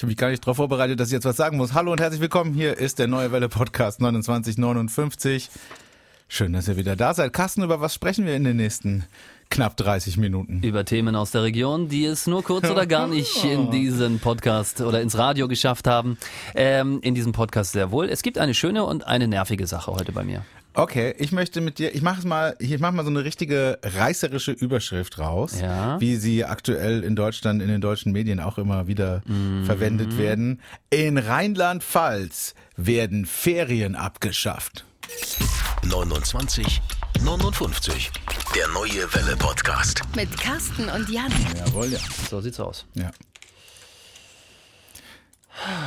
Ich habe mich gar nicht darauf vorbereitet, dass ich jetzt was sagen muss. Hallo und herzlich willkommen. Hier ist der Neue Welle Podcast 2959. Schön, dass ihr wieder da seid. Carsten, über was sprechen wir in den nächsten knapp 30 Minuten? Über Themen aus der Region, die es nur kurz oder gar nicht in diesen Podcast oder ins Radio geschafft haben. Ähm, in diesem Podcast sehr wohl. Es gibt eine schöne und eine nervige Sache heute bei mir. Okay, ich möchte mit dir, ich mache mal, ich mache mal so eine richtige reißerische Überschrift raus, Ja. wie sie aktuell in Deutschland in den deutschen Medien auch immer wieder verwendet werden. In Rheinland-Pfalz werden Ferien abgeschafft. 29 59. Der neue Welle Podcast. Mit Carsten und Jan. Jawohl, ja. So sieht's aus. ja.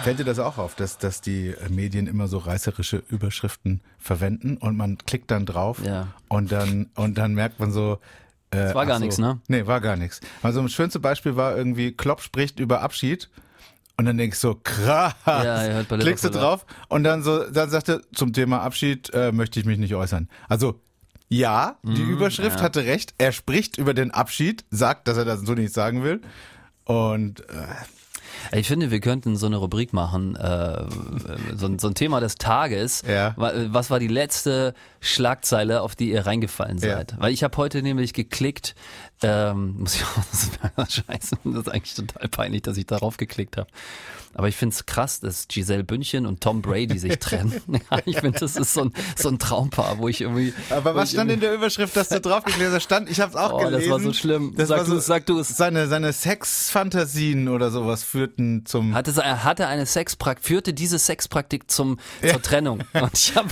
Fällt dir das auch auf, dass, dass die Medien immer so reißerische Überschriften verwenden und man klickt dann drauf Ja. und dann und dann merkt man so, äh, Das war gar so, nix, ne? Nee, war gar nichts. Also das schönste Beispiel war irgendwie, Klopp spricht über Abschied. Und dann denkst du so, krass. Ja, Klickst du drauf und dann so, dann sagt er, zum Thema Abschied äh, möchte ich mich nicht äußern. Also, ja, die Überschrift Mhm, ja. hatte recht. Er spricht über den Abschied, sagt, dass er das so nicht sagen will. Und äh, Ich finde, wir könnten so eine Rubrik machen, äh, so, ein- so ein Thema des Tages. Ja. Wa- Was war die letzte Schlagzeile, auf die ihr reingefallen Ja. seid? Weil ich habe heute nämlich geklickt, ähm, muss ich auch, scheiße, das ist eigentlich total peinlich, dass ich darauf geklickt habe. Aber ich finde es krass, dass Giselle Bündchen und Tom Brady sich trennen. Ja, ich finde, das ist so ein, so ein Traumpaar, wo ich irgendwie... Aber was stand in der Überschrift, dass da draufgeklärt stand? Ich habe es auch Oh, das gelesen. war so schlimm. Das Sag war du es, sag du es. Seine, seine Sexfantasien oder sowas führten zum. Hatte, er hatte eine Sexpraktik, führte diese Sexpraktik zum, zur Trennung. Und ich habe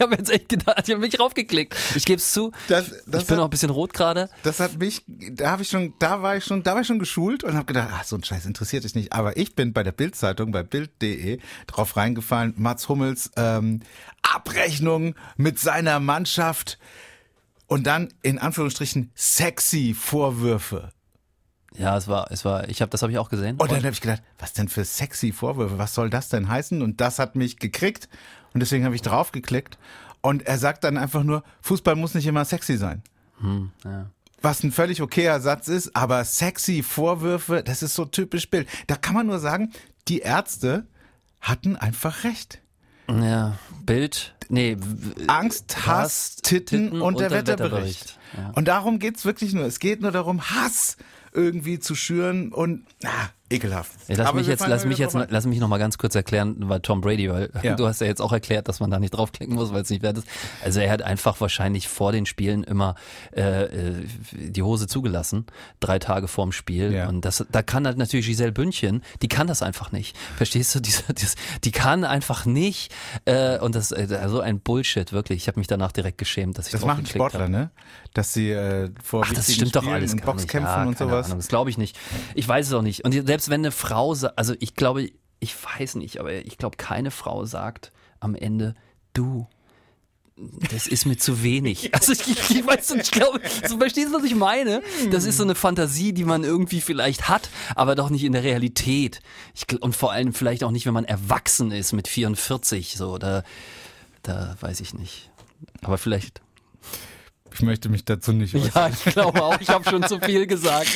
habe jetzt echt gedacht, ich habe mich raufgeklickt. Ich gebe es zu. Das- das ich bin hat- auch ein bisschen rot gerade. Das hat mich, da habe ich schon, da war ich schon, da war ich schon geschult und habe gedacht, ach, so ein Scheiß interessiert dich nicht. Aber ich bin bei der Bildzeitung, bei Bild.de drauf reingefallen. Mats Hummels ähm, Abrechnung mit seiner Mannschaft und dann in Anführungsstrichen sexy Vorwürfe. Ja, es war, es war, ich habe, das habe ich auch gesehen. Und dann habe ich gedacht, was denn für sexy Vorwürfe? Was soll das denn heißen? Und das hat mich gekriegt und deswegen habe ich draufgeklickt. Und er sagt dann einfach nur, Fußball muss nicht immer sexy sein. ja. Was ein völlig okayer Satz ist, aber sexy Vorwürfe, das ist so typisch Bild. Da kann man nur sagen, die Ärzte hatten einfach recht. ja, Bild, nee, Angst, Hass, Titten, und, der, Wetterbericht. Ja. Und darum geht's wirklich nur. Es geht nur darum, Hass irgendwie zu schüren und ah, ekelhaft. Ja, lass mich jetzt, lass mich jetzt, lass mich noch mal ganz kurz erklären, weil Tom Brady, weil Ja. du hast ja jetzt auch erklärt, dass man da nicht draufklicken muss, weil es nicht wert ist. Also er hat einfach wahrscheinlich vor den Spielen immer äh, äh, die Hose zugelassen, drei Tage vorm Spiel. Ja. Und das, da kann halt natürlich Giselle Bündchen, die kann das einfach nicht. Verstehst du? Diese, diese, die kann einfach nicht. Äh, und das äh, so ein Bullshit wirklich. Ich habe mich danach direkt geschämt, dass ich Das machen draufgeklickt Sportler, hab. ne? Dass sie äh, vor Ach, das wichtigen stimmt doch Spielen alles und nicht. Boxkämpfen ja, und sowas. Ahnung, das glaube ich nicht. Ich weiß es auch nicht. Und selbst wenn eine Frau, also ich glaube, ich weiß nicht, aber ich glaube, keine Frau sagt am Ende, du, das ist mir zu wenig. Also ich, ich, weiß nicht, ich glaube, so verstehst du, was ich meine? Das ist so eine Fantasie, die man irgendwie vielleicht hat, aber doch nicht in der Realität. Ich, und vor allem vielleicht auch nicht, wenn man erwachsen ist mit 44, so, da, da weiß ich nicht. Aber vielleicht. Ich möchte mich dazu nicht äußern. Ja, ich glaube auch, ich habe schon zu viel gesagt.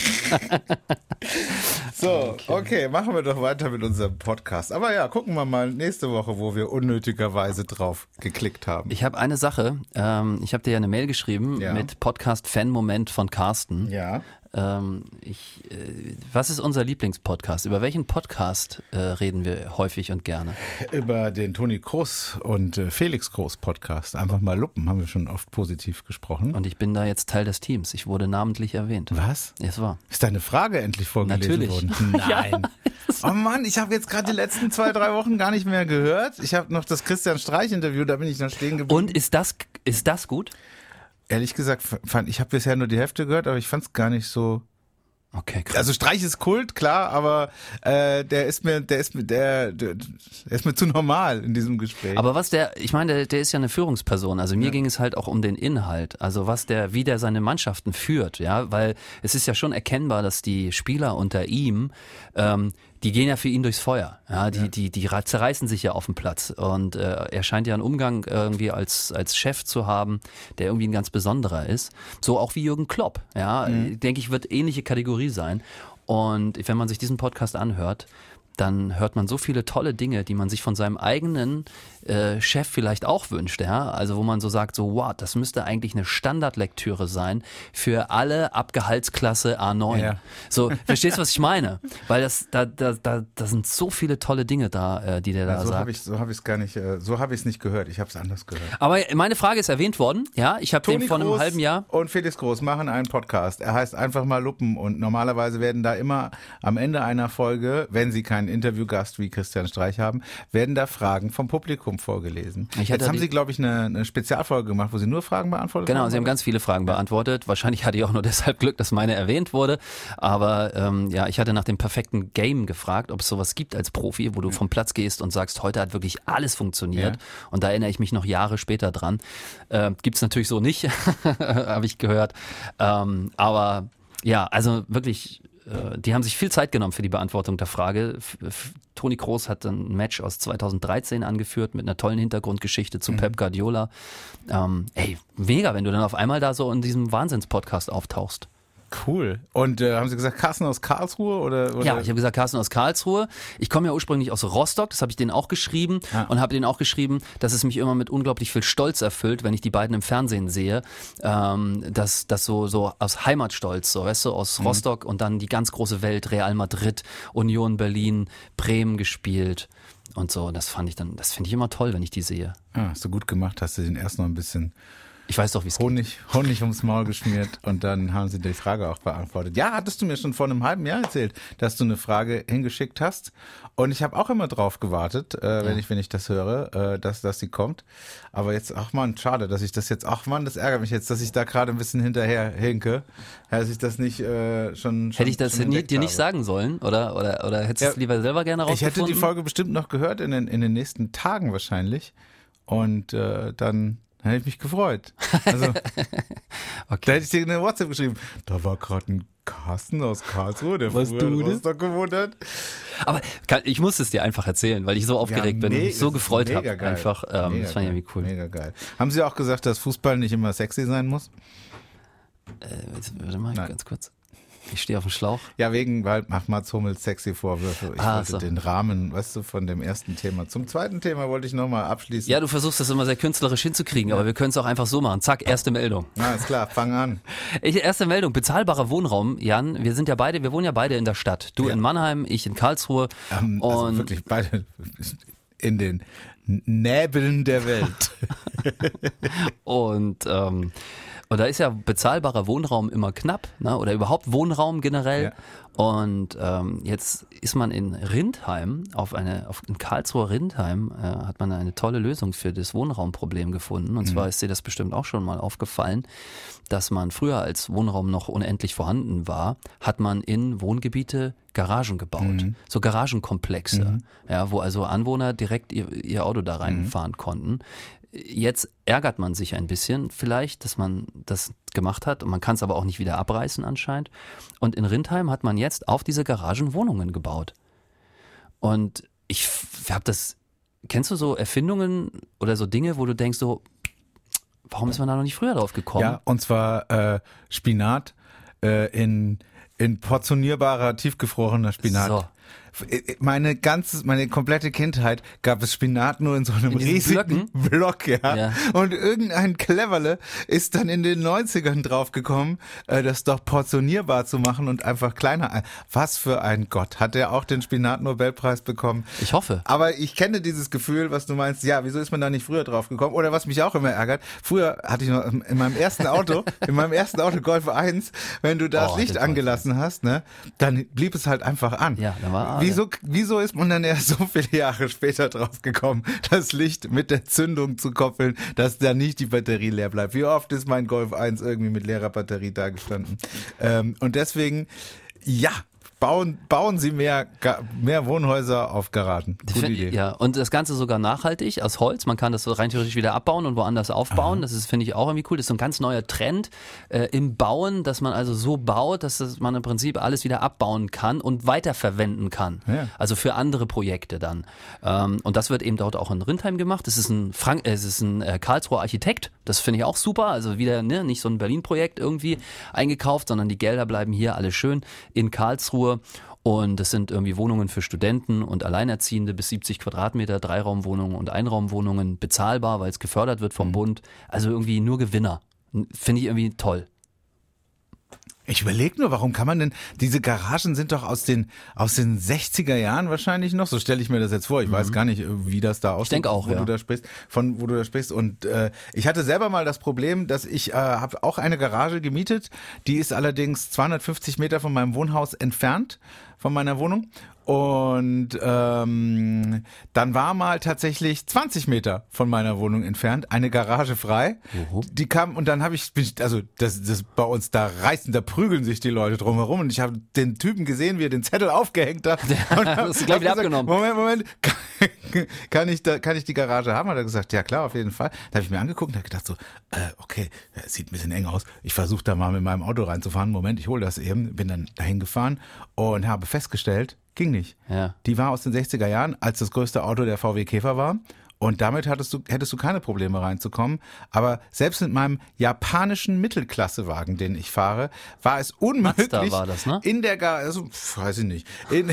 So, okay. machen wir doch weiter mit unserem Podcast. Aber ja, gucken wir mal nächste Woche, wo wir unnötigerweise drauf geklickt haben. Ich habe eine Sache. Ähm, ich habe dir ja eine Mail geschrieben Ja. mit Podcast-Fan-Moment von Carsten. ja. Ähm, ich, äh, was ist unser Lieblingspodcast? Über welchen Podcast äh, reden wir häufig und gerne? Über den Toni Kroos und äh, Felix Kroos Podcast. Einfach mal luppen, haben wir schon oft positiv gesprochen. Und ich bin da jetzt Teil des Teams. Ich wurde namentlich erwähnt. Was? Es war. Ist deine Frage endlich vorgelesen Natürlich. worden? Nein. Oh Mann, ich habe jetzt gerade die letzten zwei, drei Wochen gar nicht mehr gehört. Ich habe noch das Christian Streich-Interview, da bin ich noch stehen geblieben. Und ist das, ist das gut? Ehrlich gesagt, fand ich habe bisher nur die Hälfte gehört, aber ich fand es gar nicht so. Okay, krass. Also Streich ist Kult, klar, aber äh, der ist mir, der ist mir, der, der, ist mir zu normal in diesem Gespräch. Aber was der, ich meine, der, der ist ja eine Führungsperson. Also mir ging es halt auch um den Inhalt. Also was der, wie der seine Mannschaften führt, ja, weil es ist ja schon erkennbar, dass die Spieler unter ihm, ähm, die gehen ja für ihn durchs Feuer. Ja, die, die, die ra- zerreißen sich ja auf dem Platz. Und äh, er scheint ja einen Umgang irgendwie als, als Chef zu haben, der irgendwie ein ganz besonderer ist. So auch wie Jürgen Klopp. Ja, denke ich, wird ähnliche Kategorie sein. Und wenn man sich diesen Podcast anhört, dann hört man so viele tolle Dinge, die man sich von seinem eigenen äh, Chef vielleicht auch wünscht, ja. Also wo man so sagt, so, wow, das müsste eigentlich eine Standardlektüre sein für alle ab Gehaltsklasse A9. Ja. So, verstehst du, was ich meine? Weil das, da, da, da, da sind so viele tolle Dinge da, äh, die der da so sagt. habe ich so habe ich es gar nicht äh, so habe ich es nicht gehört. Ich habe es anders gehört. Aber meine Frage ist erwähnt worden, ja. Ich habe den vor einem Groß halben Jahr. und Felix Groß machen einen Podcast. Er heißt einfach mal Luppen und normalerweise werden da immer am Ende einer Folge, wenn sie keinen Interviewgast wie Christian Streich haben, werden da Fragen vom Publikum vorgelesen. Ich hatte Jetzt haben sie, glaube ich, eine, eine Spezialfolge gemacht, wo sie nur Fragen beantwortet Genau, haben. Sie haben ganz viele Fragen beantwortet. Wahrscheinlich hatte ich auch nur deshalb Glück, dass meine erwähnt wurde. Aber ähm, ja, ich hatte nach dem perfekten Game gefragt, ob es sowas gibt als Profi, wo du vom Platz gehst und sagst, heute hat wirklich alles funktioniert. Ja. Und da erinnere ich mich noch Jahre später dran. Äh, Gibt es natürlich so nicht, habe ich gehört. Ähm, aber ja, also wirklich, äh, die haben sich viel Zeit genommen für die Beantwortung der Frage. F Toni Kroos hat ein Match aus 2013 angeführt mit einer tollen Hintergrundgeschichte zu Pep Guardiola. Ähm, ey, mega, wenn du dann auf einmal da so in diesem Wahnsinns-Podcast auftauchst. Cool. Und äh, haben sie gesagt, Carsten aus Karlsruhe oder? oder? Ja, ich habe gesagt, Carsten aus Karlsruhe. Ich komme ja ursprünglich aus Rostock, das habe ich denen auch geschrieben Ah. und habe denen auch geschrieben, dass es mich immer mit unglaublich viel Stolz erfüllt, wenn ich die beiden im Fernsehen sehe, ähm, dass das so so aus Heimatstolz, so weißt du, aus Mhm. Rostock und dann die ganz große Welt, Real Madrid, Union Berlin, Bremen gespielt und so. Das fand ich dann, das finde ich immer toll, wenn ich die sehe. Ah, hast du gut gemacht, hast du den erst noch ein bisschen Ich weiß doch, wie es geht. Honig, Honig ums Maul geschmiert und dann haben sie die Frage auch beantwortet. Ja, hattest du mir schon vor einem halben Jahr erzählt, dass du eine Frage hingeschickt hast. Und ich habe auch immer drauf gewartet, äh, wenn ich wenn ich das höre, äh, dass dass sie kommt. Aber jetzt, ach man, schade, dass ich das jetzt, ach man, das ärgert mich jetzt, dass ich da gerade ein bisschen hinterher hinke, dass ich das nicht äh, schon, schon Hätte ich das nie, dir nicht sagen sollen? Oder, oder, oder hättest du es Ja, lieber selber gerne Ich hätte rausgefunden? die Folge bestimmt noch gehört in den, in den nächsten Tagen wahrscheinlich. Und äh, dann hätte ich mich gefreut. Also, Da hätte ich dir eine WhatsApp geschrieben. Da war gerade ein Carsten aus Karlsruhe, der Was früher du in? Rostock gewohnt hat. Aber kann, ich muss es dir einfach erzählen, weil ich so aufgeregt bin und mich so gefreut habe. Einfach, ähm, Mega das fand ich irgendwie cool. Mega geil. Haben Sie auch gesagt, dass Fußball nicht immer sexy sein muss? Äh, warte mal, Nein. ganz kurz. Ich stehe auf dem Schlauch. Ja, wegen, weil macht Mats Hummels sexy Vorwürfe. Ich Ah, wollte so. den Rahmen, weißt du, von dem ersten Thema. Zum zweiten Thema wollte ich nochmal abschließen. Ja, du versuchst das immer sehr künstlerisch hinzukriegen, aber wir können es auch einfach so machen. Zack, erste Meldung. Na, ist klar, fang an. Ich, erste Meldung, bezahlbarer Wohnraum. Jan, wir sind ja beide, wir wohnen ja beide in der Stadt. Du Ja. in Mannheim, ich in Karlsruhe. Ähm, also und wirklich beide in den Näbeln der Welt. Und, ähm, und da ist ja bezahlbarer Wohnraum immer knapp, ne? oder überhaupt Wohnraum generell. Ja. Und ähm, jetzt ist man in Rindheim, auf eine, auf in Karlsruher Rindheim, äh, hat man eine tolle Lösung für das Wohnraumproblem gefunden. Und Mhm. zwar ist dir das bestimmt auch schon mal aufgefallen, dass man früher, als Wohnraum noch unendlich vorhanden war, hat man in Wohngebiete Garagen gebaut. Mhm. So Garagenkomplexe, ja, wo also Anwohner direkt ihr, ihr Auto da reinfahren Mhm. konnten. Jetzt ärgert man sich ein bisschen vielleicht, dass man das gemacht hat und man kann es aber auch nicht wieder abreißen anscheinend. Und in Rindheim hat man jetzt auf diese Garagen Wohnungen gebaut. Und ich habe das, kennst du so Erfindungen oder so Dinge, wo du denkst so, warum ist man da noch nicht früher drauf gekommen? Ja, und zwar äh, Spinat äh, in, in portionierbarer, tiefgefrorener Spinat. So. F- Meine ganze, meine komplette Kindheit gab es Spinat nur in so einem In riesigen Block, ja. Ja. Und irgendein Cleverle ist dann in den 90ern draufgekommen, äh, das doch portionierbar zu machen und einfach kleiner. ein- Was für ein Gott. Hat er auch den Spinat-Nobelpreis bekommen? Ich hoffe. Aber ich kenne dieses Gefühl, was du meinst, ja, wieso ist man da nicht früher drauf gekommen? Oder was mich auch immer ärgert, früher hatte ich noch in meinem ersten Auto, in meinem ersten Auto Golf 1, wenn du das Oh, Licht angelassen hast, ne, dann blieb es halt einfach an. Ja, da war- wieso, wieso ist man dann erst so viele Jahre später drauf gekommen, das Licht mit der Zündung zu koppeln, dass da nicht die Batterie leer bleibt? Wie oft ist mein Golf 1 irgendwie mit leerer Batterie da gestanden? Ähm, und deswegen, ja, bauen, bauen Sie mehr, mehr Wohnhäuser auf Garagen. Gute Idee. Ja, und das Ganze sogar nachhaltig aus Holz. Man kann das rein theoretisch wieder abbauen und woanders aufbauen. Das ist, finde ich, auch irgendwie cool. Das ist so ein ganz neuer Trend äh, im Bauen, dass man also so baut, dass das man im Prinzip alles wieder abbauen kann und weiterverwenden kann. Ja. Also für andere Projekte dann. Ähm, und das wird eben dort auch in Rindheim gemacht. Es ist ein Frank, äh, es ist ein äh, Karlsruher Architekt. Das finde ich auch super. Also wieder ne, nicht so ein Berlin-Projekt irgendwie eingekauft, sondern die Gelder bleiben hier alle schön in Karlsruhe. Und das sind irgendwie Wohnungen für Studenten und Alleinerziehende bis 70 Quadratmeter, Dreiraumwohnungen und Einraumwohnungen bezahlbar, weil es gefördert wird vom Bund. Also irgendwie nur Gewinner. Finde ich irgendwie toll. Ich überlege nur, warum kann man denn, diese Garagen sind doch aus den, aus den 60er Jahren wahrscheinlich noch, so stelle ich mir das jetzt vor. Ich weiß gar nicht, wie das da aussieht, denke auch, wo ja. du da sprichst, von wo du da sprichst. Und äh, ich hatte selber mal das Problem, dass ich äh, habe auch eine Garage gemietet, die ist allerdings 250 Meter von meinem Wohnhaus entfernt, von meiner Wohnung. Und ähm, dann war mal tatsächlich 20 Meter von meiner Wohnung entfernt eine Garage frei. Die kam und dann habe ich, also das, das bei uns da reißen, da prügeln sich die Leute drumherum und ich habe den Typen gesehen, wie er den Zettel aufgehängt hat. Und hab- hast du gleich wieder gesagt, abgenommen. Moment, Moment, kann, kann ich da, kann ich die Garage haben? Hat er gesagt, ja klar, auf jeden Fall. Da habe ich mir angeguckt und habe gedacht so, äh, okay, sieht ein bisschen eng aus. Ich versuche da mal mit meinem Auto reinzufahren. Moment, ich hole das eben. Bin dann dahin gefahren und habe festgestellt, ging nicht. Ja. Die war aus den 60er Jahren, als das größte Auto der VW Käfer war. Und damit hattest du, hättest du keine Probleme reinzukommen. Aber selbst mit meinem japanischen Mittelklassewagen, den ich fahre, war es unmöglich, Mazda war das, ne? in der Garage, also, weiß ich nicht, in,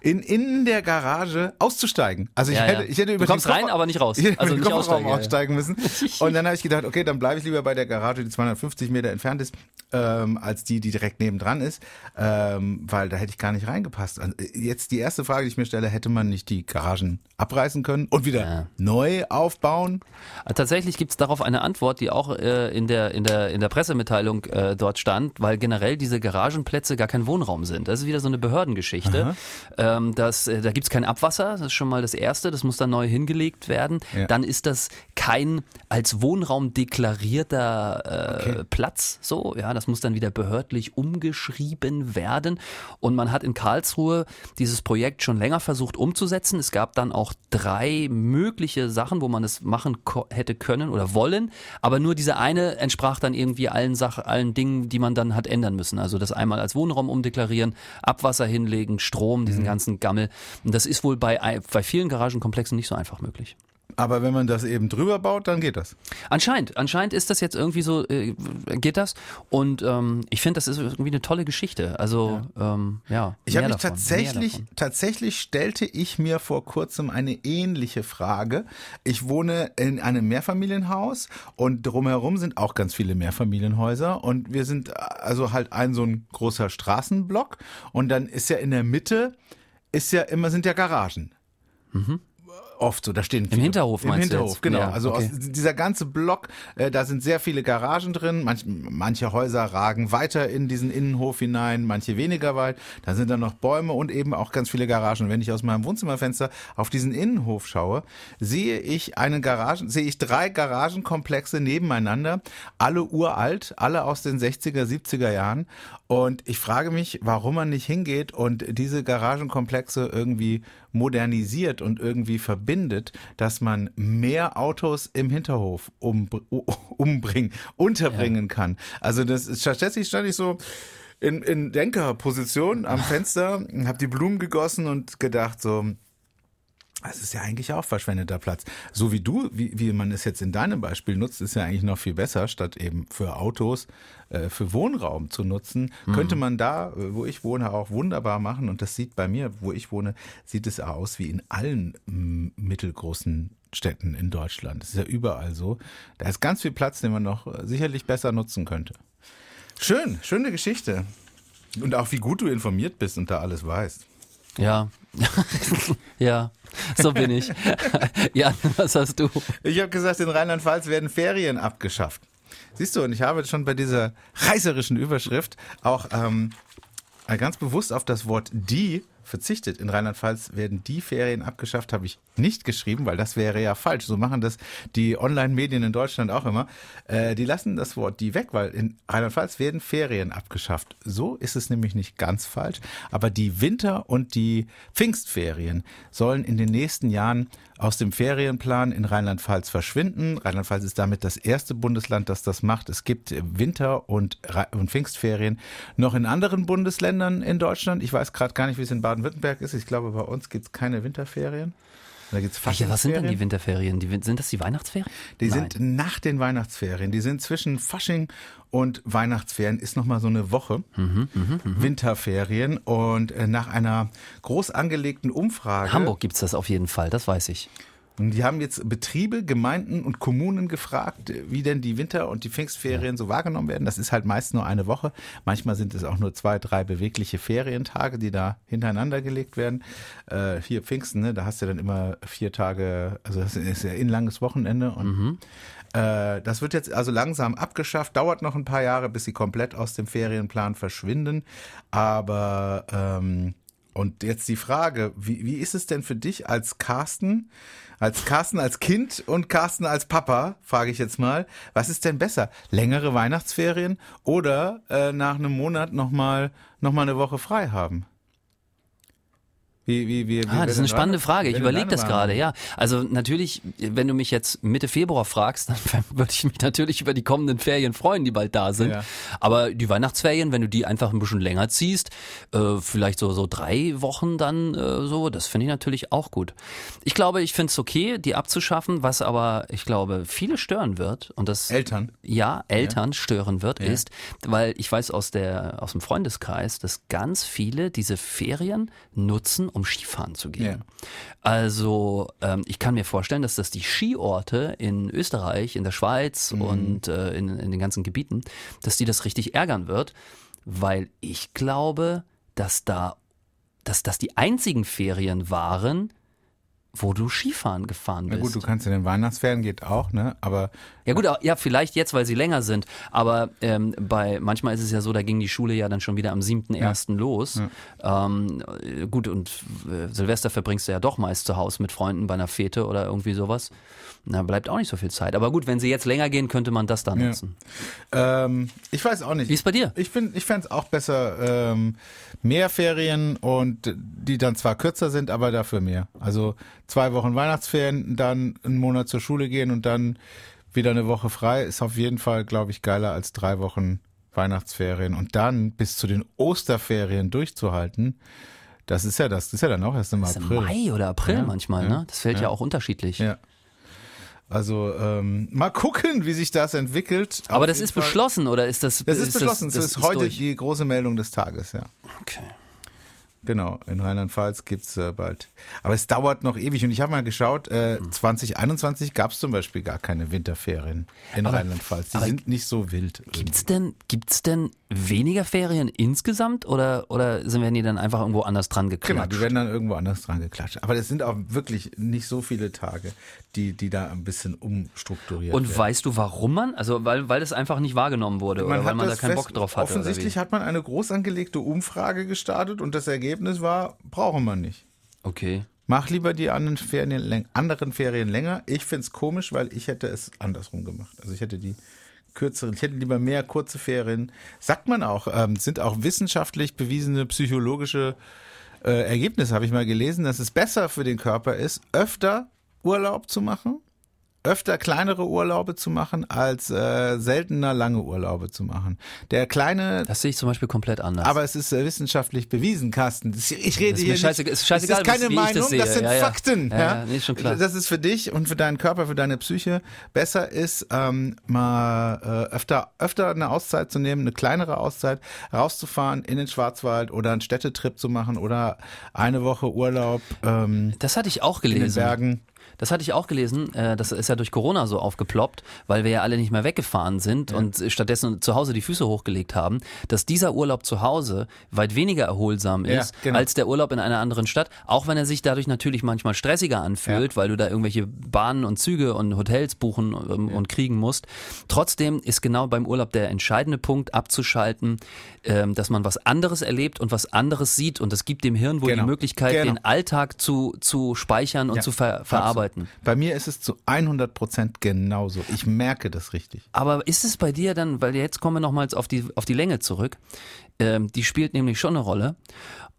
in, in der Garage auszusteigen. Also ich Ja, hätte, ja. ich hätte Du über kommst den rein, aber nicht raus. Also nicht Kofferraum aussteigen, ja, aussteigen müssen. Und dann habe ich gedacht, okay, dann bleibe ich lieber bei der Garage, die 250 Meter entfernt ist, ähm, als die, die direkt nebendran ist, ähm, weil da hätte ich gar nicht reingepasst. Also, äh, Jetzt die erste Frage, die ich mir stelle, hätte man nicht die Garagen abreißen können und wieder. Neu aufbauen? Tatsächlich gibt es darauf eine Antwort, die auch äh, in, der, in, der, in der Pressemitteilung äh, dort stand, weil generell diese Garagenplätze gar kein Wohnraum sind. Das ist wieder so eine Behördengeschichte. Ähm, das, äh, da gibt es kein Abwasser, das ist schon mal das Erste, das muss dann neu hingelegt werden. Ja. Dann ist das kein als Wohnraum deklarierter äh, Platz, so, ja, das muss dann wieder behördlich umgeschrieben werden. Und man hat in Karlsruhe dieses Projekt schon länger versucht umzusetzen. Es gab dann auch drei mögliche Sachen, wo man es machen hätte können oder wollen, aber nur diese eine entsprach dann irgendwie allen Sachen, allen Dingen, die man dann hat ändern müssen. Also das einmal als Wohnraum umdeklarieren, Abwasser hinlegen, Strom, diesen ganzen Gammel. Und das ist wohl bei, bei vielen Garagenkomplexen nicht so einfach möglich. Aber wenn man das eben drüber baut, dann geht das. Anscheinend, anscheinend ist das jetzt irgendwie so, äh, geht das. Und ähm, ich finde, das ist irgendwie eine tolle Geschichte. Also ja, ähm, ja Ich habe mich davon, tatsächlich, tatsächlich stellte ich mir vor kurzem eine ähnliche Frage. Ich wohne in einem Mehrfamilienhaus und drumherum sind auch ganz viele Mehrfamilienhäuser und wir sind also halt ein so ein großer Straßenblock und dann ist ja in der Mitte ist ja immer sind ja Garagen. Oft so, da stehen viele, Hinterhof Im meinst du Hinterhof, genau. Ja, also okay. aus dieser ganze Block, äh, da sind sehr viele Garagen drin. Manch, manche Häuser ragen weiter in diesen Innenhof hinein, manche weniger weit. Da sind dann noch Bäume und eben auch ganz viele Garagen. Und wenn ich aus meinem Wohnzimmerfenster auf diesen Innenhof schaue, sehe ich einen Garagen, sehe ich drei Garagenkomplexe nebeneinander, alle uralt, alle aus den 60er, 70er Jahren. Und ich frage mich, warum man nicht hingeht und diese Garagenkomplexe irgendwie modernisiert und irgendwie verbindet, dass man mehr Autos im Hinterhof um, umbringen, unterbringen kann. Also das ist tatsächlich stand ich so in, in Denkerposition am Fenster, habe die Blumen gegossen und gedacht so, es ist ja eigentlich auch verschwendeter Platz. So wie du, wie, wie man es jetzt in deinem Beispiel nutzt, ist ja eigentlich noch viel besser, statt eben für Autos, äh, für Wohnraum zu nutzen, könnte man da, äh, wo ich wohne, auch wunderbar machen. Und das sieht bei mir, wo ich wohne, sieht es aus wie in allen mittelgroßen Städten in Deutschland. Das ist ja überall so. Da ist ganz viel Platz, den man noch äh, sicherlich besser nutzen könnte. Schön, schöne Geschichte. Und auch wie gut du informiert bist und da alles weißt. Ja. ja, so bin ich. Jan, was hast du? Ich habe gesagt, in Rheinland-Pfalz werden Ferien abgeschafft. Siehst du, und ich habe schon bei dieser reißerischen Überschrift auch ähm, ganz bewusst auf das Wort die verzichtet. In Rheinland-Pfalz werden die Ferien abgeschafft, habe ich nicht geschrieben, weil das wäre ja falsch. So machen das die Online-Medien in Deutschland auch immer. Äh, die lassen das Wort die weg, weil in Rheinland-Pfalz werden Ferien abgeschafft. So ist es nämlich nicht ganz falsch. Aber die Winter- und die Pfingstferien sollen in den nächsten Jahren aus dem Ferienplan in Rheinland-Pfalz verschwinden. Rheinland-Pfalz ist damit das erste Bundesland, das das macht. Es gibt Winter- und, und Pfingstferien noch in anderen Bundesländern in Deutschland. Ich weiß gerade gar nicht, wie es in Baden-Württemberg ist. Ich glaube, bei uns gibt es keine Winterferien. Da gibt's Welche, was sind denn die. Winterferien? Die, sind das die Weihnachtsferien? Die Nein. sind nach den Weihnachtsferien. Die sind zwischen Fasching und Weihnachtsferien ist nochmal so eine Woche. Mhm, Winterferien. Und äh, nach einer groß angelegten Umfrage. Hamburg gibt's das auf jeden Fall, das weiß ich. Und die haben jetzt Betriebe, Gemeinden und Kommunen gefragt, wie denn die Winter- und die Pfingstferien so wahrgenommen werden. Das ist halt meist nur eine Woche. Manchmal sind es auch nur zwei, drei bewegliche Ferientage, die da hintereinander gelegt werden. Äh, hier Pfingsten, ne, da hast du dann immer vier Tage, also das ist ja ein langes Wochenende und äh, das wird jetzt also langsam abgeschafft, dauert noch ein paar Jahre, bis sie komplett aus dem Ferienplan verschwinden. Aber ähm, und jetzt die Frage, wie, wie ist es denn für dich als Carsten, als Carsten als Kind und Carsten als Papa, frage ich jetzt mal, was ist denn besser? Längere Weihnachtsferien oder äh, nach einem Monat nochmal noch mal eine Woche frei haben? Wie, wie, wie, wie Ah, das ist eine spannende Frage. Ich überlege das gerade, ja. ja. Also natürlich, wenn du mich jetzt Mitte Februar fragst, dann würde ich mich natürlich über die kommenden Ferien freuen, die bald da sind. Ja. Aber die Weihnachtsferien, wenn du die einfach ein bisschen länger ziehst, äh, vielleicht so so drei Wochen dann äh, so, das finde ich natürlich auch gut. Ich glaube, ich finde es okay, die abzuschaffen, was aber ich glaube viele stören wird und das Eltern. ja, Eltern stören wird, ist, weil ich weiß aus der aus dem Freundeskreis, dass ganz viele diese Ferien nutzen, um Skifahren zu gehen. Ja. Also ähm, ich kann mir vorstellen, dass das die Skiorte in Österreich, in der Schweiz Mhm. und äh, in, in den ganzen Gebieten, dass die das richtig ärgern wird, weil ich glaube, dass da, dass das die einzigen Ferien waren, wo du Skifahren gefahren Na bist. gut, du kannst in den Weihnachtsferien geht auch, ne? Aber Ja gut, ja, vielleicht jetzt, weil sie länger sind. Aber ähm, bei manchmal ist es ja so, da ging die Schule ja dann schon wieder am 7.1. los. Ähm, äh, gut, und äh, Silvester verbringst du ja doch meist zu Hause mit Freunden bei einer Fete oder irgendwie sowas. Na, bleibt auch nicht so viel Zeit. Aber gut, wenn sie jetzt länger gehen, könnte man das dann Ja. nutzen. ähm, ich weiß auch nicht. Wie ist bei dir? Ich finde, ich fände es auch besser, ähm, mehr Ferien und die dann zwar kürzer sind, aber dafür mehr. Also zwei Wochen Weihnachtsferien, dann einen Monat zur Schule gehen und dann wieder eine Woche frei, ist auf jeden Fall, glaube ich, geiler als drei Wochen Weihnachtsferien und dann bis zu den Osterferien durchzuhalten. Das ist ja das, das ist ja dann auch erst im Das ist im April. Mai oder April Ja, manchmal, ja, ne? Das fällt ja, ja. auch unterschiedlich. Ja. Also ähm, mal gucken, wie sich das entwickelt. Aber Auf das ist Fall. beschlossen oder ist das? Das ist beschlossen. Das, ist heute durch? die große Meldung des Tages, ja. Okay. Genau, in Rheinland-Pfalz gibt's äh, bald. Aber es dauert noch ewig und ich habe mal geschaut, äh, Hm. 2021 gab's zum Beispiel gar keine Winterferien in Rheinland-Pfalz. Die aber sind nicht so wild. Gibt's denn, gibt's denn weniger Ferien insgesamt oder, oder sind wir die dann einfach irgendwo anders dran geklatscht? Genau, die werden dann irgendwo anders dran geklatscht. Aber es sind auch wirklich nicht so viele Tage, die, die da ein bisschen umstrukturiert Und werden. weißt du, warum man? Also weil, weil das einfach nicht wahrgenommen wurde oder weil man da keinen Bock drauf hatte. Offensichtlich hat man eine groß angelegte Umfrage gestartet und das Ergebnis war, brauchen wir nicht. Okay. Mach lieber die anderen Ferien, anderen Ferien länger. Ich find's komisch, weil ich hätte es andersrum gemacht. Also ich hätte die kürzeren, ich hätte lieber mehr kurze Ferien. Sagt man auch, ähm, sind auch wissenschaftlich bewiesene psychologische äh, Ergebnisse, habe ich mal gelesen, dass es besser für den Körper ist, öfter Urlaub zu machen, öfter kleinere Urlaube zu machen, als äh, seltener lange Urlaube zu machen. Der kleine Das sehe ich zum Beispiel komplett anders. aber es ist äh, wissenschaftlich bewiesen, Carsten. Das, ich rede Das ist hier scheiße- nicht. ist scheißegal, das ist keine das Meinung, das, sehe. sind Ja, ja. Fakten. Ja, Ja, nee, schon klar. Das ist für dich und für deinen Körper, für deine Psyche besser ist, ähm, mal äh, öfter, öfter eine Auszeit zu nehmen, eine kleinere Auszeit, rauszufahren in den Schwarzwald oder einen Städtetrip zu machen oder eine Woche Urlaub ähm, das hatte ich auch in den gelesen. Bergen. Das hatte ich auch gelesen. äh, Das ist ja durch Corona so aufgeploppt, weil wir ja alle nicht mehr weggefahren sind und stattdessen zu Hause die Füße hochgelegt haben, dass dieser Urlaub zu Hause weit weniger erholsam Ja, ist genau. als der Urlaub in einer anderen Stadt, auch wenn er sich dadurch natürlich manchmal stressiger anfühlt, weil du da irgendwelche Bahnen und Züge und Hotels buchen ähm, und kriegen musst. Trotzdem ist genau beim Urlaub der entscheidende Punkt abzuschalten, ähm, dass man was anderes erlebt und was anderes sieht und das gibt dem Hirn wohl Genau. die Möglichkeit, Genau. den Alltag zu, zu speichern und Ja, zu ver verarbeiten. Bei mir ist es zu 100 Prozent genauso. Ich merke das richtig. Aber ist es bei dir dann, weil jetzt kommen wir nochmals auf die, auf die Länge zurück, ähm, die spielt nämlich schon eine Rolle.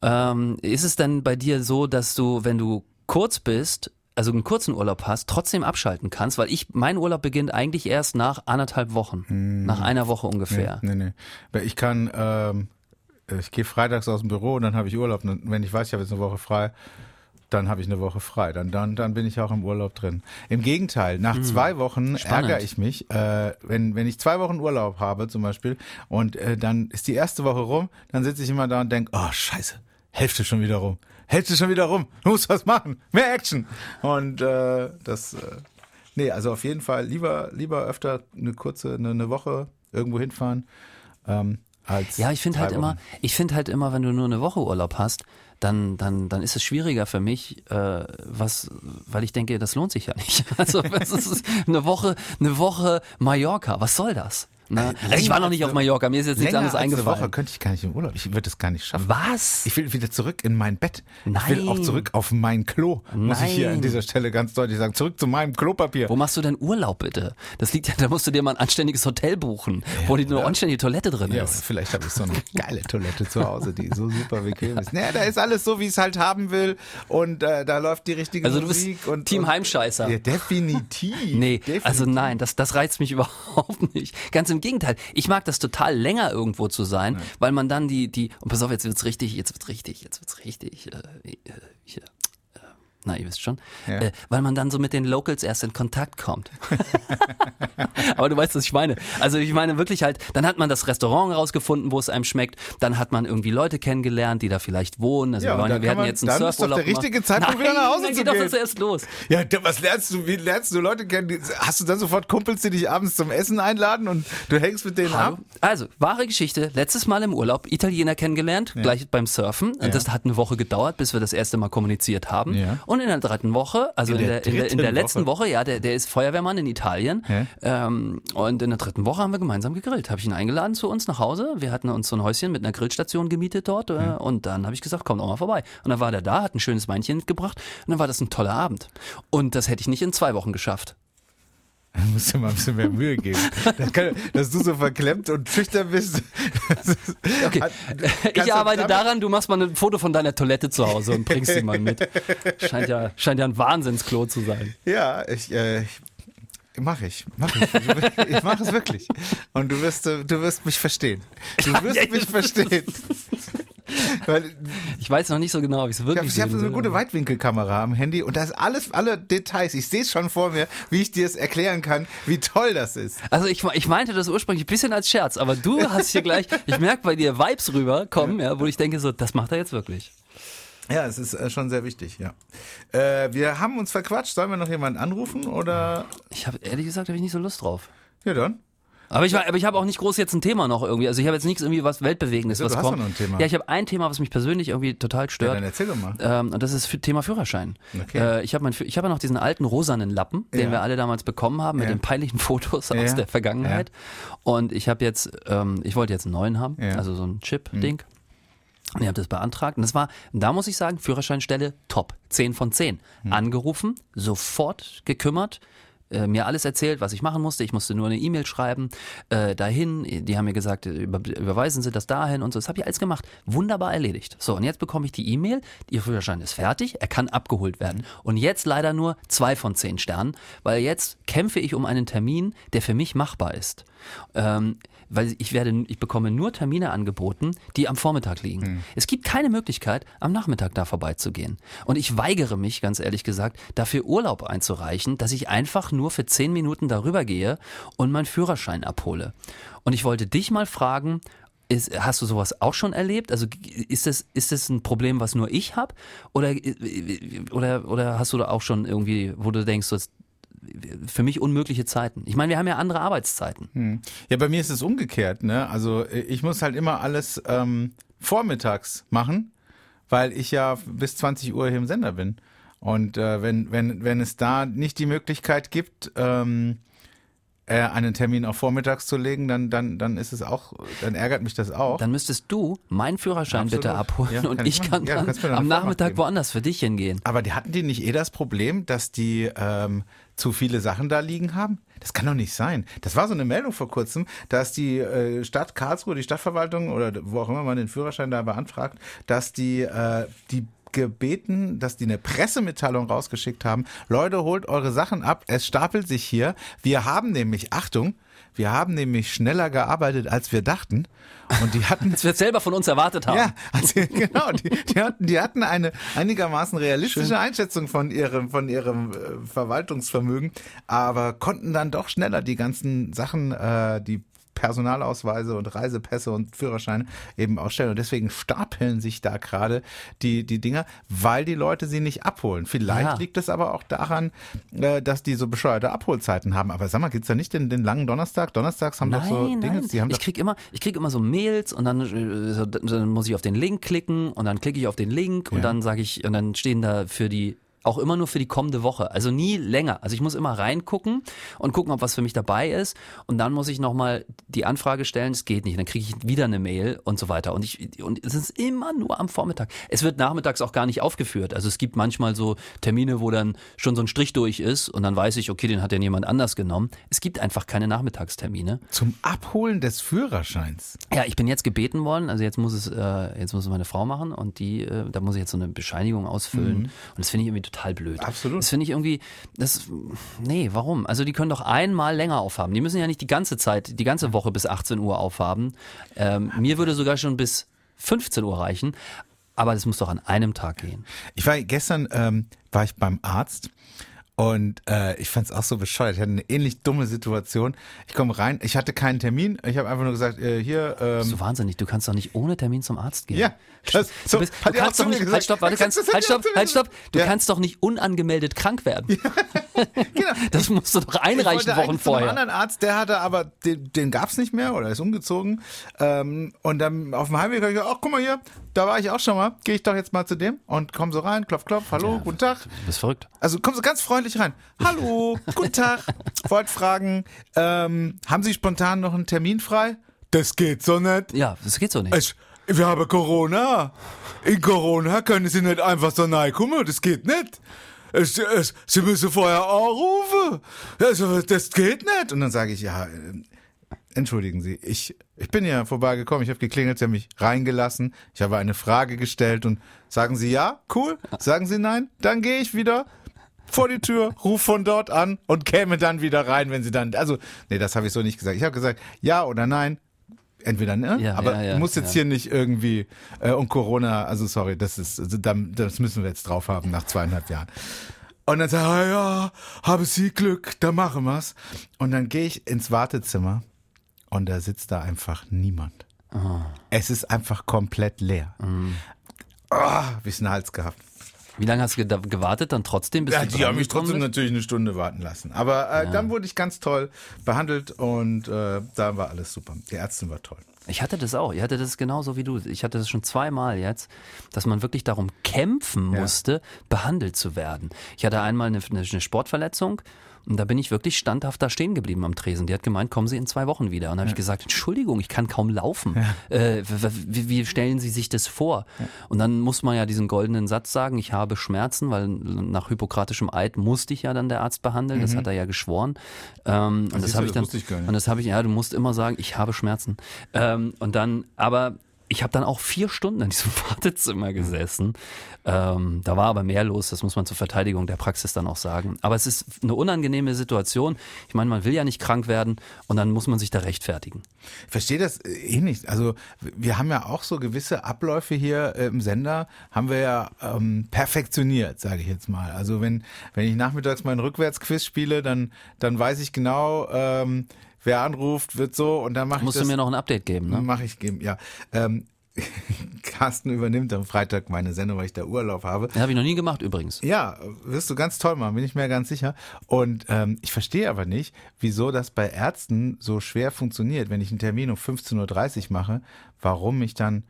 Ähm, ist es dann bei dir so, dass du, wenn du kurz bist, also einen kurzen Urlaub hast, trotzdem abschalten kannst? Weil ich, mein Urlaub beginnt eigentlich erst nach anderthalb Wochen. Nach einer Woche ungefähr. Nee, nee. Weil ich kann, ähm, ich gehe freitags aus dem Büro und dann habe ich Urlaub. Und wenn ich weiß, ich habe jetzt eine Woche frei, dann habe ich eine Woche frei. Dann, dann, dann bin ich auch im Urlaub drin. Im Gegenteil, nach zwei Wochen Spannend. ärgere ich mich, äh, wenn, wenn ich zwei Wochen Urlaub habe zum Beispiel und äh, dann ist die erste Woche rum, dann sitze ich immer da und denke, oh scheiße, Hälfte schon wieder rum. Hälfte schon wieder rum. Du musst was machen. Mehr Action. Und äh, das, äh, nee, also auf jeden Fall lieber, lieber öfter eine kurze, eine, eine Woche irgendwo hinfahren. Ähm, als Ja, ich finde halt immer, ich finde halt immer, wenn du nur eine Woche Urlaub hast, dann, dann, dann ist es schwieriger für mich, äh, was, weil ich denke, das lohnt sich ja nicht. Also es ist eine Woche, eine Woche Mallorca, was soll das? Ne? Also ich war noch nicht auf Mallorca, mir ist jetzt nichts anderes eingefallen. Woche könnte ich gar nicht im Urlaub. Ich würde es gar nicht schaffen. Was? Ich will wieder zurück in mein Bett. Ich will auch Nein. zurück auf mein Klo. Muss ich hier Nein. an dieser Stelle ganz deutlich sagen. Zurück zu meinem Klopapier. Wo machst du denn Urlaub bitte? Das liegt ja, da musst du dir mal ein anständiges Hotel buchen, wo die eine anständige Toilette drin Ja, ist. vielleicht habe ich so eine geile Toilette zu Hause, die so super bequem ist. Naja, da ist alles so, wie ich es halt haben will und äh, da läuft die richtige Also du bist Musik. und, Team und, Heimscheißer. Ja, definitiv. Nee, definitiv. also nein, das, das reizt mich überhaupt nicht. Ganz im Gegenteil. Ich mag das total länger irgendwo zu sein, weil man dann die, die, und pass auf, jetzt wird's richtig, jetzt wird's richtig, jetzt wird's richtig, äh, äh, hier, na, ihr wisst schon, Ja. äh, weil man dann so mit den Locals erst in Kontakt kommt. Aber du weißt, was ich meine. Also ich meine wirklich halt, dann hat man das Restaurant rausgefunden, wo es einem schmeckt, dann hat man irgendwie Leute kennengelernt, die da vielleicht wohnen. Also Ja, wir, und dann wir kann hatten man- jetzt einen dann ist doch Surfurlaub der richtige. Zeitpunkt, wieder nach Hause Nein, zu geht doch gehen. das erst los. Ja, was lernst du? Wie lernst du Leute kennen? Hast du dann sofort Kumpels, die dich abends zum Essen einladen und du hängst mit denen Hallo? ab? Also, wahre Geschichte. Letztes Mal im Urlaub Italiener kennengelernt, gleich beim Surfen. Und Das hat eine Woche gedauert, bis wir das erste Mal kommuniziert haben. Ja. Und in der dritten Woche, also In der in, der, in der letzten Woche, ja, der, der ist Feuerwehrmann in Italien. Ähm, und in der dritten Woche haben wir gemeinsam gegrillt. Habe ich ihn eingeladen zu uns nach Hause. Wir hatten uns so ein Häuschen mit einer Grillstation gemietet dort. Äh, und dann habe ich gesagt, komm doch mal vorbei. Und dann war der da, hat ein schönes Weinchen mitgebracht. Und dann war das ein toller Abend. Und das hätte ich nicht in zwei Wochen geschafft. Da musst du mal ein bisschen mehr Mühe geben. Das kann, dass du so verklemmt und schüchtern bist. ist- Okay. Hat- Ich arbeite daran, du machst mal ein Foto von deiner Toilette zu Hause und bringst sie mal mit. Scheint ja, scheint ja ein Wahnsinnsklo zu sein. Ja, ich, äh, ich mache ich, mache ich. Ich mache es wirklich. Und du wirst, äh, du wirst mich verstehen. Du wirst mich verstehen. Weil Ich weiß noch nicht so genau, ob ich es ich wirklich habe ich hab so eine gute Weitwinkelkamera am Handy und da ist alles, alle Details. Ich sehe es schon vor mir, wie ich dir es erklären kann, wie toll das ist. Also ich, ich meinte das ursprünglich ein bisschen als Scherz, aber du hast hier gleich, ich merke bei dir Vibes rüberkommen, ja, wo ich denke so, das macht er jetzt wirklich. Ja, es ist äh, schon sehr wichtig, ja. Äh, wir haben uns verquatscht. Sollen wir noch jemanden anrufen oder? Ich habe ehrlich gesagt, habe ich nicht so Lust drauf. Ja, dann. Aber ich, aber ich habe auch nicht groß jetzt ein Thema noch irgendwie. Also ich habe jetzt nichts irgendwie was Weltbewegendes, Ja, was du hast kommt. doch noch ein Thema. Ja, ich habe ein Thema, was mich persönlich irgendwie total Ja, stört. dann erzähl doch mal. Ähm, und das ist für Thema Führerschein. Okay. Äh, ich habe habe ja noch diesen alten rosanen Lappen, den Ja. wir alle damals bekommen haben mit Ja. den peinlichen Fotos Ja. aus der Vergangenheit. Und ich habe jetzt, ähm, ich wollte jetzt einen neuen haben, Ja. Mhm. also so ein Chip-Ding. Und ich habe das beantragt. Und das war, da muss ich sagen, Führerscheinstelle top. 10 von 10. Mhm. Angerufen, sofort gekümmert. Äh, Mir alles erzählt, was ich machen musste. Ich musste nur eine E-Mail schreiben, äh, dahin. Die haben mir gesagt, äh, über, überweisen Sie das dahin und so. Das habe ich alles gemacht. Wunderbar erledigt. So, und jetzt bekomme ich die E-Mail. Ihr Führerschein ist fertig. Er kann abgeholt werden. Und jetzt leider nur zwei von zehn Sternen, weil jetzt kämpfe ich um einen Termin, der für mich machbar ist. Ähm, weil ich werde, ich bekomme nur Termine angeboten, die am Vormittag liegen. Es gibt keine Möglichkeit, am Nachmittag da vorbeizugehen. Und ich weigere mich, ganz ehrlich gesagt, dafür Urlaub einzureichen, dass ich einfach nur für zehn Minuten darüber gehe und meinen Führerschein abhole. Und ich wollte dich mal fragen, ist, hast du sowas auch schon erlebt? Also ist das, ist das ein Problem, was nur ich habe? Oder, oder, oder hast du da auch schon irgendwie, wo du denkst, so, für mich unmögliche Zeiten. Ich meine, wir haben ja andere Arbeitszeiten. Ja, bei mir ist es umgekehrt, ne? Also äh, ich muss halt immer alles ähm, vormittags machen, weil ich ja bis 20 Uhr hier im Sender bin. Und äh, wenn, wenn, wenn es da nicht die Möglichkeit gibt, ähm, äh, einen Termin auf vormittags zu legen, dann, dann, dann ist es auch, dann ärgert mich das auch. Dann müsstest du meinen Führerschein Absolut. bitte abholen Ja, und kann ich kann Ja, dann am Nachmittag geben. woanders für dich hingehen. Aber die hatten die nicht eh das Problem, dass die ähm, zu viele Sachen da liegen haben? Das kann doch nicht sein. Das war so eine Meldung vor kurzem, dass die äh, Stadt Karlsruhe, die Stadtverwaltung oder wo auch immer man den Führerschein da beantragt, dass die äh, die gebeten, dass die eine Pressemitteilung rausgeschickt haben. Leute, holt eure Sachen ab. Es stapelt sich hier. Wir haben nämlich, Achtung, Wir haben nämlich schneller gearbeitet, als wir dachten. Und die hatten Das wir selber von uns erwartet haben. ja, also, genau. Die, die, hatten, die hatten eine einigermaßen realistische Einschätzung von ihrem, von ihrem äh, Verwaltungsvermögen, aber konnten dann doch schneller die ganzen Sachen, äh, die Personalausweise und Reisepässe und Führerscheine eben ausstellen. Und deswegen stapeln sich da gerade die, die Dinger, weil die Leute sie nicht abholen. Vielleicht Ja. liegt es aber auch daran, äh, dass die so bescheuerte Abholzeiten haben. Aber sag mal, gibt's da nicht den, den langen Donnerstag? Donnerstags haben doch so Nein, Dinge, nein. die haben ich doch krieg immer, ich krieg immer so Mails und dann, äh, so- dann muss ich auf den Link klicken und dann klicke ich auf den Link und Ja. dann sage ich und dann stehen da für die auch immer nur für die kommende Woche, also nie länger. Also ich muss immer reingucken und gucken, ob was für mich dabei ist und dann muss ich nochmal die Anfrage stellen, es geht nicht, dann kriege ich wieder eine Mail und so weiter und ich und es ist immer nur am Vormittag. Es wird nachmittags auch gar nicht aufgeführt. Also es gibt manchmal so Termine, wo dann schon so ein Strich durch ist und dann weiß ich, okay, den hat ja jemand anders genommen. Es gibt einfach keine Nachmittagstermine. zum Abholen des Führerscheins. Ja, ich bin jetzt gebeten worden, also jetzt muss es, äh, jetzt muss es meine Frau machen und die, äh, da muss ich jetzt so eine Bescheinigung ausfüllen und das finde ich irgendwie total blöd. Absolut. Das finde ich irgendwie, das, nee, warum? Also die können doch einmal länger aufhaben. Die müssen ja nicht die ganze Zeit, die ganze Woche bis 18 Uhr aufhaben. Ähm, mir würde sogar schon bis 15 Uhr reichen, aber das muss doch an einem Tag gehen. Ich war gestern ähm, war ich beim Arzt und äh, ich fand es auch so bescheuert. Ich hatte eine ähnlich dumme Situation. Ich komme rein, ich hatte keinen Termin. Ich habe einfach nur gesagt, äh, hier. Ähm, So wahnsinnig, du kannst doch nicht ohne Termin zum Arzt gehen. ja, das, so, Du, bist, du kannst doch nicht, gesagt. halt stopp, warte, kannst, hat halt stopp, halt stopp. Du Ja. kannst doch nicht unangemeldet krank werden. Genau. Das musst du doch Ich einreichen wollte Wochen vorher. anderen Arzt, der hatte aber, den, den gab's nicht mehr oder ist umgezogen. Ähm, und dann auf dem Heimweg habe ich gesagt, ach guck mal hier, da war ich auch schon mal. Gehe ich doch jetzt mal zu dem und komm so rein, klopf, klopf, hallo, guten Tag. Du bist verrückt. Also komm so ganz freundlich rein. Hallo, guten Tag. Wollt fragen, ähm, haben Sie spontan noch einen Termin frei? Das geht so nicht. Ja, das geht so nicht. Ich, wir haben Corona. In Corona können Sie nicht einfach so nahe kommen. Das geht nicht. Es, es, Sie müssen vorher anrufen. Also, das geht nicht. Und dann sage ich, ja, entschuldigen Sie, ich, ich bin ja vorbeigekommen, ich habe geklingelt, Sie haben mich reingelassen, ich habe eine Frage gestellt und sagen Sie ja, cool, sagen Sie nein, dann gehe ich wieder vor die Tür, ruf von dort an und käme dann wieder rein, wenn Sie dann, also, nee, das habe ich so nicht gesagt. Ich habe gesagt, ja oder nein, entweder, ne? Ja, aber ja, ja, du musst jetzt hier nicht irgendwie, äh, und Corona, also sorry, das ist, also, dann- das müssen wir jetzt drauf haben nach zweieinhalb Jahren. Und dann sag ich, ja, haben Sie Glück, da machen wir's. Und dann gehe ich ins Wartezimmer und da sitzt da einfach niemand. Ah. Es ist einfach komplett leer. Mhm. Oh, hab ich einen Hals gehabt. Wie lange hast du ge- gewartet dann trotzdem? Ja, die haben mich trotzdem bist? natürlich eine Stunde warten lassen. Aber äh, dann wurde ich ganz toll behandelt und äh, da war alles super. Die Ärztin war toll. Ich hatte das auch. Ich hatte das genauso wie du. Ich hatte das schon zweimal jetzt, dass man wirklich darum kämpfen Ja. musste, behandelt zu werden. Ich hatte einmal eine, eine Sportverletzung und da bin ich wirklich standhaft da stehen geblieben am Tresen. Die hat gemeint, kommen Sie in zwei Wochen wieder. Und da habe ich gesagt, Entschuldigung, ich kann kaum laufen. Äh, w- w- wie, wie stellen Sie sich das vor? Und dann muss man ja diesen goldenen Satz sagen, ich habe Schmerzen, weil nach hippokratischem Eid musste ich ja dann der Arzt behandeln. Das hat er ja geschworen. Ähm, und das siehst du, habe ich das dann. ich. Und das habe ich, ja, du musst immer sagen, ich habe Schmerzen. Ähm, und dann, aber ich habe dann auch vier Stunden in diesem Wartezimmer gesessen. Ähm, da war aber mehr los, das muss man zur Verteidigung der Praxis dann auch sagen. Aber es ist eine unangenehme Situation. Ich meine, man will ja nicht krank werden und dann muss man sich da rechtfertigen. Ich verstehe das äh, eh nicht. Also wir haben ja auch so gewisse Abläufe hier äh, im Sender, haben wir ja ähm, perfektioniert, sage ich jetzt mal. Also wenn, wenn ich nachmittags meinen Rückwärtsquiz spiele, dann, dann weiß ich genau, ähm, wer anruft, wird so und dann mache ich Musst das. du mir noch ein Update geben, ne? Mache ich geben, ja. Ähm, Carsten übernimmt am Freitag meine Sendung, weil ich da Urlaub habe. Das habe ich noch nie gemacht übrigens. Ja, wirst du ganz toll machen, bin ich mir ganz sicher. Und ähm, ich verstehe aber nicht, wieso das bei Ärzten so schwer funktioniert, wenn ich einen Termin um 15.30 Uhr mache, warum ich dann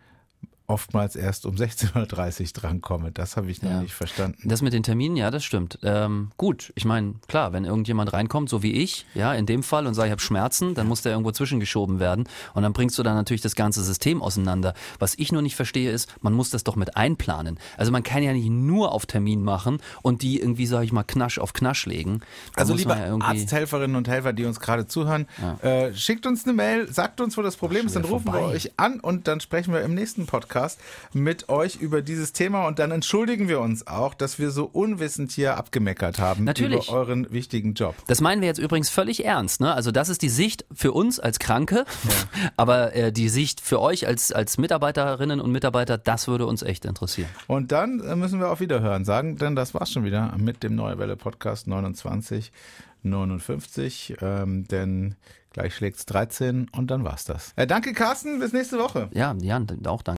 oftmals erst um 16.30 Uhr drankomme. Das habe ich noch Ja. nicht verstanden. Das mit den Terminen, ja, das stimmt. Ähm, gut, ich meine, klar, wenn irgendjemand reinkommt, so wie ich, ja, in dem Fall und sagt, ich habe Schmerzen, dann muss der irgendwo zwischengeschoben werden und dann bringst du da natürlich das ganze System auseinander. Was ich nur nicht verstehe ist, man muss das doch mit einplanen. Also man kann ja nicht nur auf Termin machen und die irgendwie, sage ich mal, Knasch auf Knasch legen. Da Also muss liebe man ja Arzthelferinnen und Helfer, die uns gerade zuhören, äh, schickt uns eine Mail, sagt uns, wo das Problem ist, dann rufen wir vorbei. euch an und dann sprechen wir im nächsten Podcast Podcast mit euch über dieses Thema und dann entschuldigen wir uns auch, dass wir so unwissend hier abgemeckert haben Natürlich. über euren wichtigen Job. Das meinen wir jetzt übrigens völlig ernst. Ne? Also das ist die Sicht für uns als Kranke, aber äh, die Sicht für euch als, als Mitarbeiterinnen und Mitarbeiter, das würde uns echt interessieren. Und dann äh, müssen wir auf Wiederhören sagen, denn das war's schon wieder mit dem Neue Welle Podcast 29 59, ähm, denn gleich schlägt's 13 und dann war's das. Äh, danke Carsten, bis nächste Woche. Ja, Jan, auch danke.